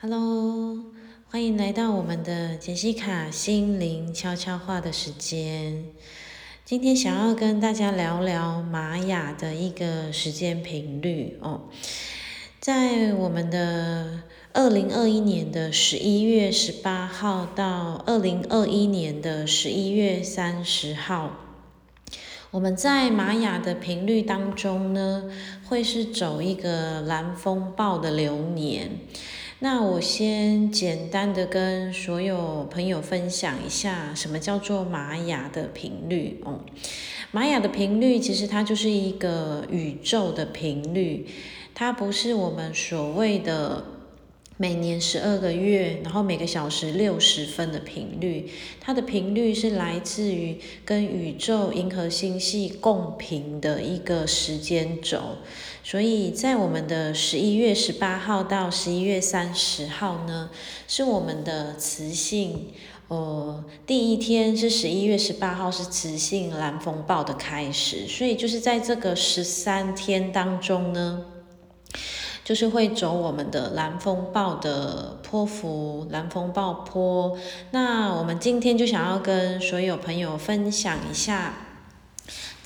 Hello，欢迎来到我们的杰西卡心灵悄悄话的时间。今天想要跟大家聊聊玛雅的一个时间频率哦，在我们的二零二一年的十一月十八号到二零二一年的十一月三十号，我们在玛雅的频率当中呢，会是走一个蓝风暴的流年。那我先简单的跟所有朋友分享一下，什么叫做玛雅的频率哦？玛雅的频率其实它就是一个宇宙的频率，它不是我们所谓的每年十二个月，然后每个小时六十分的频率，它的频率是来自于跟宇宙银河星系共频的一个时间轴。所以在我们的十一月十八号到十一月三十号呢，是我们的磁性，呃，第一天是十一月十八号，是磁性蓝风暴的开始。所以就是在这个十三天当中呢，就是会走我们的蓝风暴的坡幅，蓝风暴坡。那我们今天就想要跟所有朋友分享一下。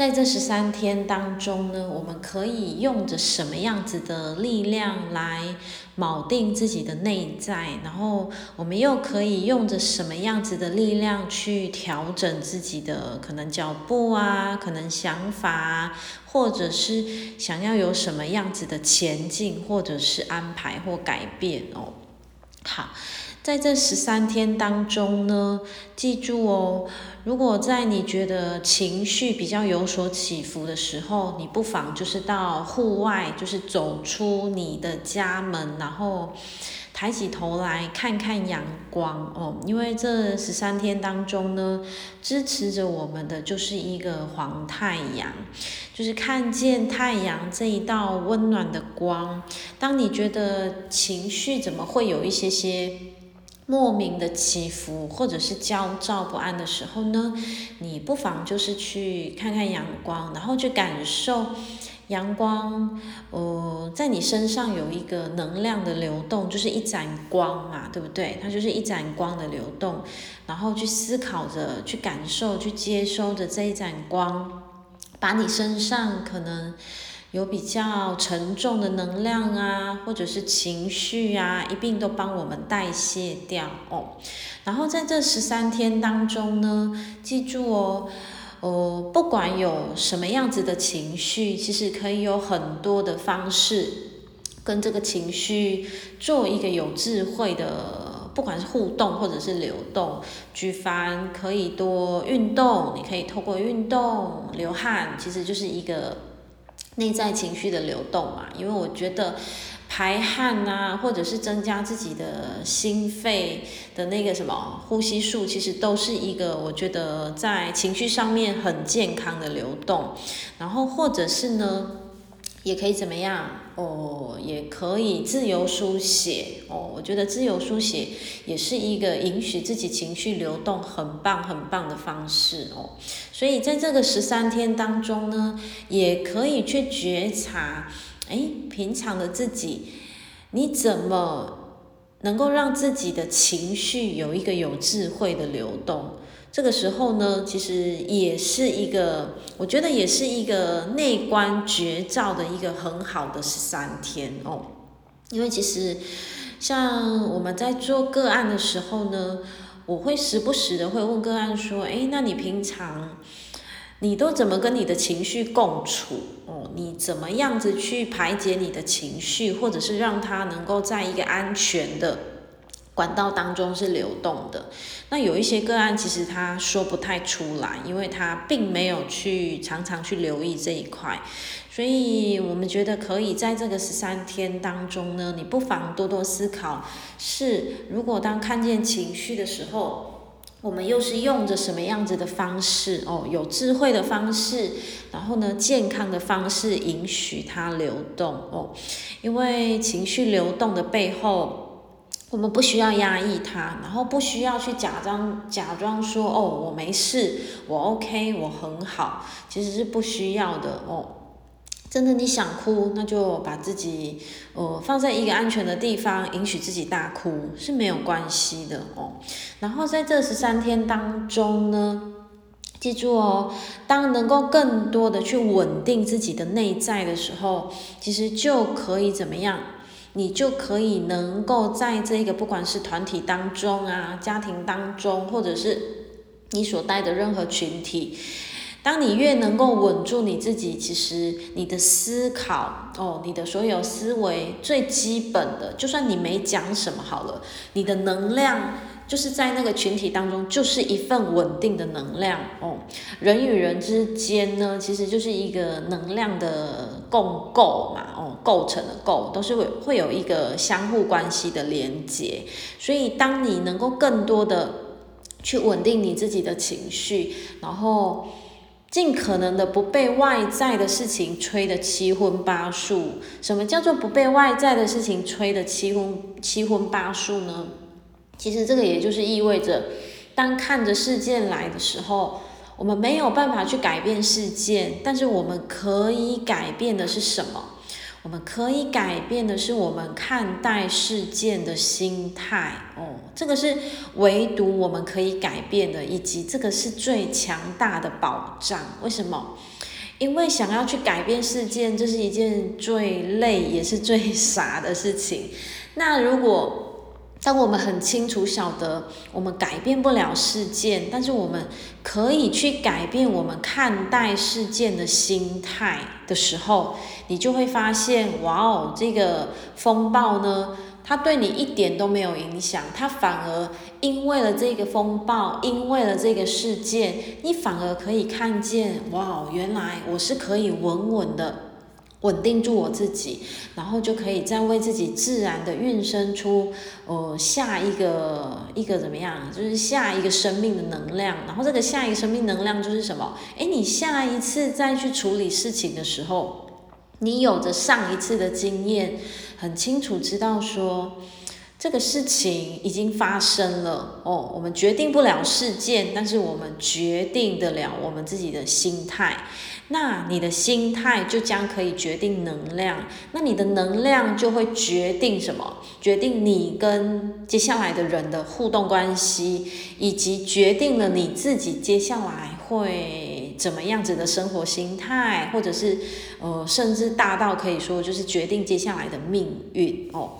在这十三天当中呢，我们可以用着什么样子的力量来锚定自己的内在，然后我们又可以用着什么样子的力量去调整自己的可能脚步啊，可能想法啊，或者是想要有什么样子的前进，或者是安排或改变哦。好。在这十三天当中呢，记住哦，如果在你觉得情绪比较有所起伏的时候，你不妨就是到户外，就是走出你的家门，然后抬起头来看看阳光哦，因为这十三天当中呢，支持着我们的就是一个黄太阳，就是看见太阳这一道温暖的光。当你觉得情绪怎么会有一些些莫名的起伏，或者是焦躁不安的时候呢，你不妨就是去看看阳光，然后去感受阳光，呃，在你身上有一个能量的流动，就是一盏光嘛，对不对？它就是一盏光的流动，然后去思考着，去感受，去接收着这一盏光，把你身上可能。有比较沉重的能量啊，或者是情绪啊，一并都帮我们代谢掉哦。然后在这十三天当中呢，记住哦，哦，不管有什么样子的情绪，其实可以有很多的方式跟这个情绪做一个有智慧的，不管是互动或者是流动。举凡可以多运动，你可以透过运动流汗，其实就是一个。内在情绪的流动嘛，因为我觉得排汗啊，或者是增加自己的心肺的那个什么呼吸数，其实都是一个我觉得在情绪上面很健康的流动。然后或者是呢，也可以怎么样哦，也可以自由书写哦。我觉得自由书写也是一个允许自己情绪流动很棒很棒的方式哦。所以在这个十三天当中呢，也可以去觉察，哎，平常的自己，你怎么能够让自己的情绪有一个有智慧的流动？这个时候呢，其实也是一个，我觉得也是一个内观觉照的一个很好的十三天哦。因为其实像我们在做个案的时候呢。我会时不时的会问个案说，诶，那你平常你都怎么跟你的情绪共处？哦，你怎么样子去排解你的情绪，或者是让它能够在一个安全的管道当中是流动的？那有一些个案其实他说不太出来，因为他并没有去常常去留意这一块。所以我们觉得可以在这个十三天当中呢，你不妨多多思考，是如果当看见情绪的时候，我们又是用着什么样子的方式哦，有智慧的方式，然后呢，健康的方式，允许它流动哦，因为情绪流动的背后，我们不需要压抑它，然后不需要去假装假装说哦，我没事，我 OK，我很好，其实是不需要的哦。真的你想哭，那就把自己呃放在一个安全的地方，允许自己大哭是没有关系的哦。然后在这十三天当中呢，记住哦，当能够更多的去稳定自己的内在的时候，其实就可以怎么样？你就可以能够在这个不管是团体当中啊、家庭当中，或者是你所带的任何群体。当你越能够稳住你自己，其实你的思考哦，你的所有思维最基本的，就算你没讲什么好了，你的能量就是在那个群体当中，就是一份稳定的能量哦。人与人之间呢，其实就是一个能量的共构嘛，哦，构成的构都是会会有一个相互关系的连接。所以，当你能够更多的去稳定你自己的情绪，然后。尽可能的不被外在的事情吹得七荤八素。什么叫做不被外在的事情吹得七荤七荤八素呢？其实这个也就是意味着，当看着事件来的时候，我们没有办法去改变事件，但是我们可以改变的是什么？我们可以改变的是我们看待事件的心态哦，这个是唯独我们可以改变的，以及这个是最强大的保障。为什么？因为想要去改变事件，这是一件最累也是最 傻的事情。那如果当我们很清楚晓得我们改变不了事件，但是我们可以去改变我们看待事件的心态的时候，你就会发现，哇哦，这个风暴呢，它对你一点都没有影响，它反而因为了这个风暴，因为了这个事件，你反而可以看见，哇哦，原来我是可以稳稳的。稳定住我自己，然后就可以再为自己自然的孕生出，呃，下一个一个怎么样？就是下一个生命的能量。然后这个下一个生命能量就是什么？诶，你下一次再去处理事情的时候，你有着上一次的经验，很清楚知道说，这个事情已经发生了。哦，我们决定不了事件，但是我们决定得了我们自己的心态。那你的心态就将可以决定能量，那你的能量就会决定什么？决定你跟接下来的人的互动关系，以及决定了你自己接下来会怎么样子的生活心态，或者是呃，甚至大到可以说就是决定接下来的命运哦。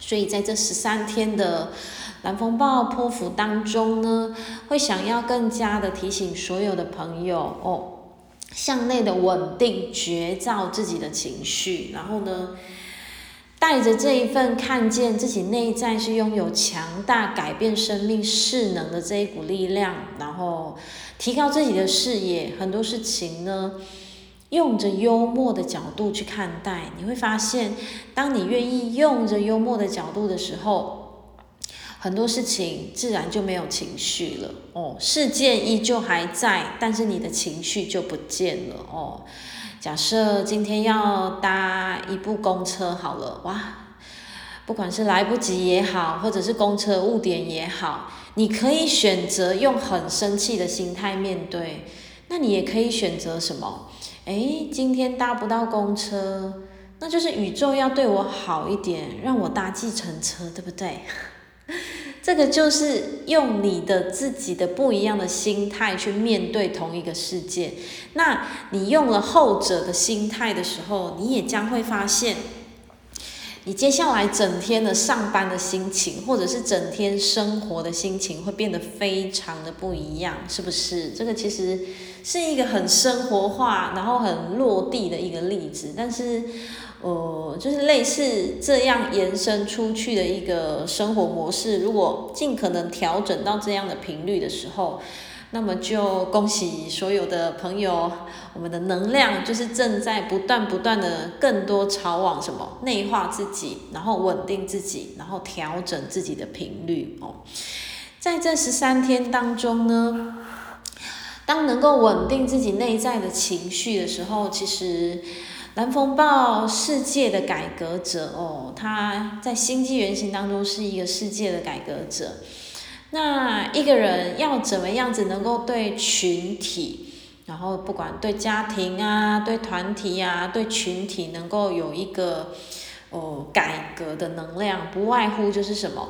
所以在这十三天的蓝风暴波符当中呢，会想要更加的提醒所有的朋友哦。向内的稳定，觉照自己的情绪，然后呢，带着这一份看见自己内在是拥有强大改变生命势能的这一股力量，然后提高自己的视野，很多事情呢，用着幽默的角度去看待，你会发现，当你愿意用着幽默的角度的时候。很多事情自然就没有情绪了哦，事件依旧还在，但是你的情绪就不见了哦。假设今天要搭一部公车好了，哇，不管是来不及也好，或者是公车误点也好，你可以选择用很生气的心态面对，那你也可以选择什么？诶，今天搭不到公车，那就是宇宙要对我好一点，让我搭计程车，对不对？这个就是用你的自己的不一样的心态去面对同一个世界。那你用了后者的心态的时候，你也将会发现，你接下来整天的上班的心情，或者是整天生活的心情，会变得非常的不一样，是不是？这个其实是一个很生活化，然后很落地的一个例子，但是。呃，就是类似这样延伸出去的一个生活模式。如果尽可能调整到这样的频率的时候，那么就恭喜所有的朋友，我们的能量就是正在不断不断的更多朝往什么内化自己，然后稳定自己，然后调整自己的频率哦。在这十三天当中呢，当能够稳定自己内在的情绪的时候，其实。蓝风暴世界的改革者哦，他在星际原型当中是一个世界的改革者。那一个人要怎么样子能够对群体然后不管对家庭啊、对团体啊、对群体，能够有一个哦改革的能量，不外乎就是什么，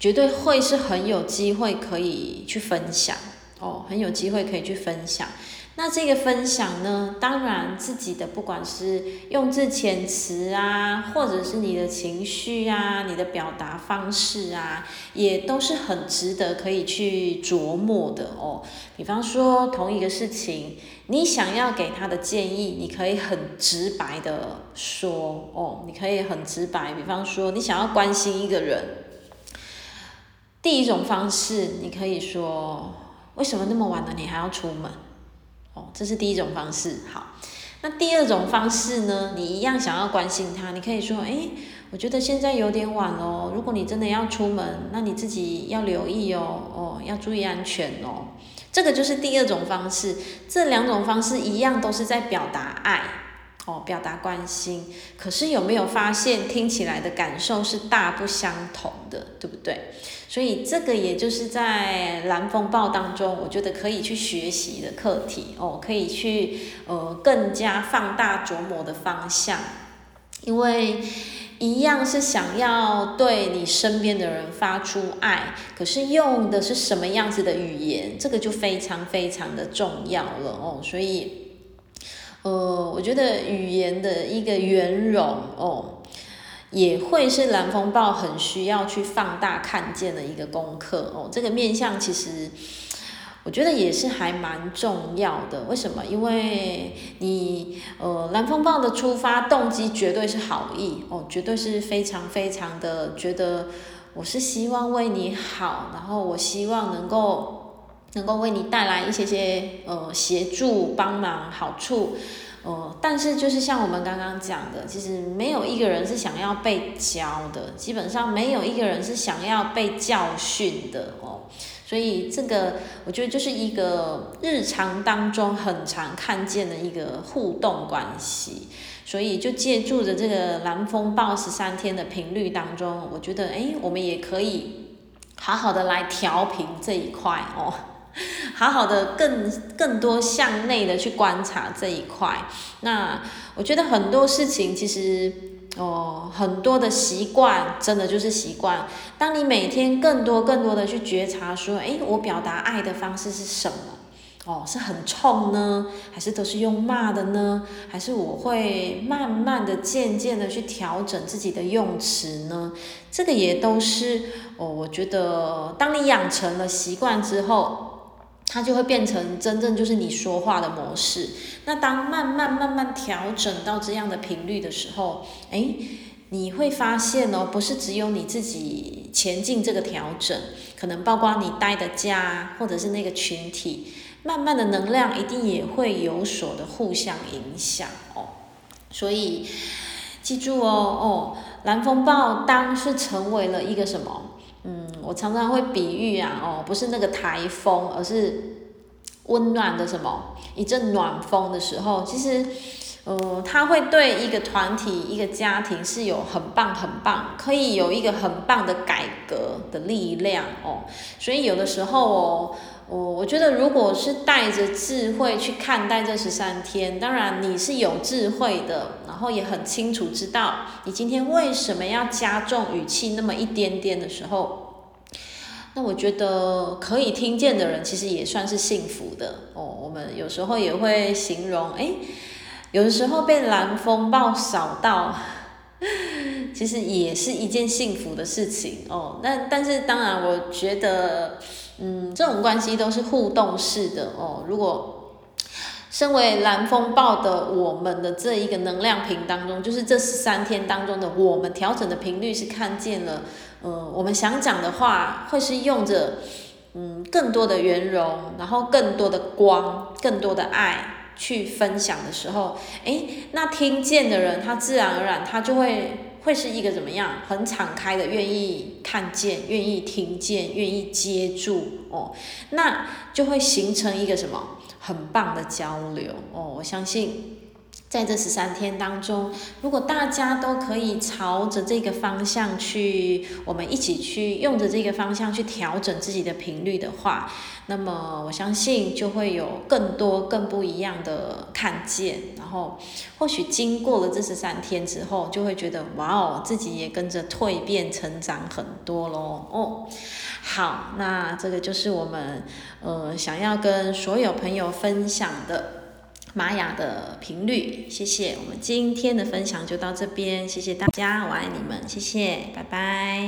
绝对会是很有机会可以去分享哦，很有机会可以去分享。那这个分享呢，当然自己的不管是用字遣词啊，或者是你的情绪啊，你的表达方式啊，也都是很值得可以去琢磨的哦。比方说同一个事情，你想要给他的建议，你可以很直白的说哦，你可以很直白。比方说你想要关心一个人，第一种方式，你可以说，为什么那么晚了你还要出门？哦，这是第一种方式。好，那第二种方式呢？你一样想要关心他，你可以说：诶，我觉得现在有点晚哦，如果你真的要出门，那你自己要留意哦，哦，要注意安全哦。这个就是第二种方式。这两种方式一样都是在表达爱，哦，表达关心。可是有没有发现，听起来的感受是大不相同的，对不对？所以这个也就是在蓝风暴当中，我觉得可以去学习的课题哦，可以去呃更加放大琢磨的方向，因为一样是想要对你身边的人发出爱，可是用的是什么样子的语言，这个就非常非常的重要了哦。所以呃，我觉得语言的一个圆融哦。也会是蓝风暴很需要去放大看见的一个功课哦。这个面向其实，我觉得也是还蛮重要的。为什么？因为你呃，蓝风暴的出发动机绝对是好意哦，绝对是非常非常的觉得我是希望为你好，然后我希望能够能够为你带来一些些呃协助、帮忙、好处。哦，但是就是像我们刚刚讲的，其实没有一个人是想要被教的，基本上没有一个人是想要被教训的哦。所以这个我觉得就是一个日常当中很常看见的一个互动关系。所以就借助着这个蓝风暴十三天的频率当中，我觉得哎，我们也可以好好的来调频这一块哦。好好的更更多向内的去观察这一块，那我觉得很多事情其实哦，很多的习惯真的就是习惯。当你每天更多更多的去觉察说，诶，我表达爱的方式是什么？哦，是很冲呢，还是都是用骂的呢？还是我会慢慢的、渐渐的去调整自己的用词呢？这个也都是哦，我觉得当你养成了习惯之后。它就会变成真正就是你说话的模式。那当慢慢慢慢调整到这样的频率的时候，诶，你会发现哦，不是只有你自己前进这个调整，可能包括你待的家或者是那个群体，慢慢的能量一定也会有所的互相影响哦。所以记住哦哦，蓝风暴当是成为了一个什么？我常常会比喻啊，哦，不是那个台风，而是温暖的什么一阵暖风的时候，其实，呃，它会对一个团体、一个家庭是有很棒、很棒，可以有一个很棒的改革的力量哦。所以有的时候哦，我我觉得如果是带着智慧去看待这十三天，当然你是有智慧的，然后也很清楚知道你今天为什么要加重语气那么一点点的时候。那我觉得可以听见的人，其实也算是幸福的哦。我们有时候也会形容，哎，有的时候被蓝风暴扫到，其实也是一件幸福的事情哦。那但是当然，我觉得，嗯，这种关系都是互动式的哦。如果身为蓝风暴的我们的这一个能量瓶当中，就是这十三天当中的我们调整的频率是看见了。呃，我们想讲的话，会是用着嗯更多的圆融，然后更多的光，更多的爱去分享的时候，诶，那听见的人，他自然而然他就会会是一个怎么样，很敞开的，愿意看见，愿意听见，愿意接住哦，那就会形成一个什么很棒的交流哦，我相信。在这十三天当中，如果大家都可以朝着这个方向去，我们一起去用着这个方向去调整自己的频率的话，那么我相信就会有更多更不一样的看见。然后，或许经过了这十三天之后，就会觉得哇哦，自己也跟着蜕变成长很多咯。哦。好，那这个就是我们呃想要跟所有朋友分享的。玛雅的频率，谢谢。我们今天的分享就到这边，谢谢大家，我爱你们，谢谢，拜拜。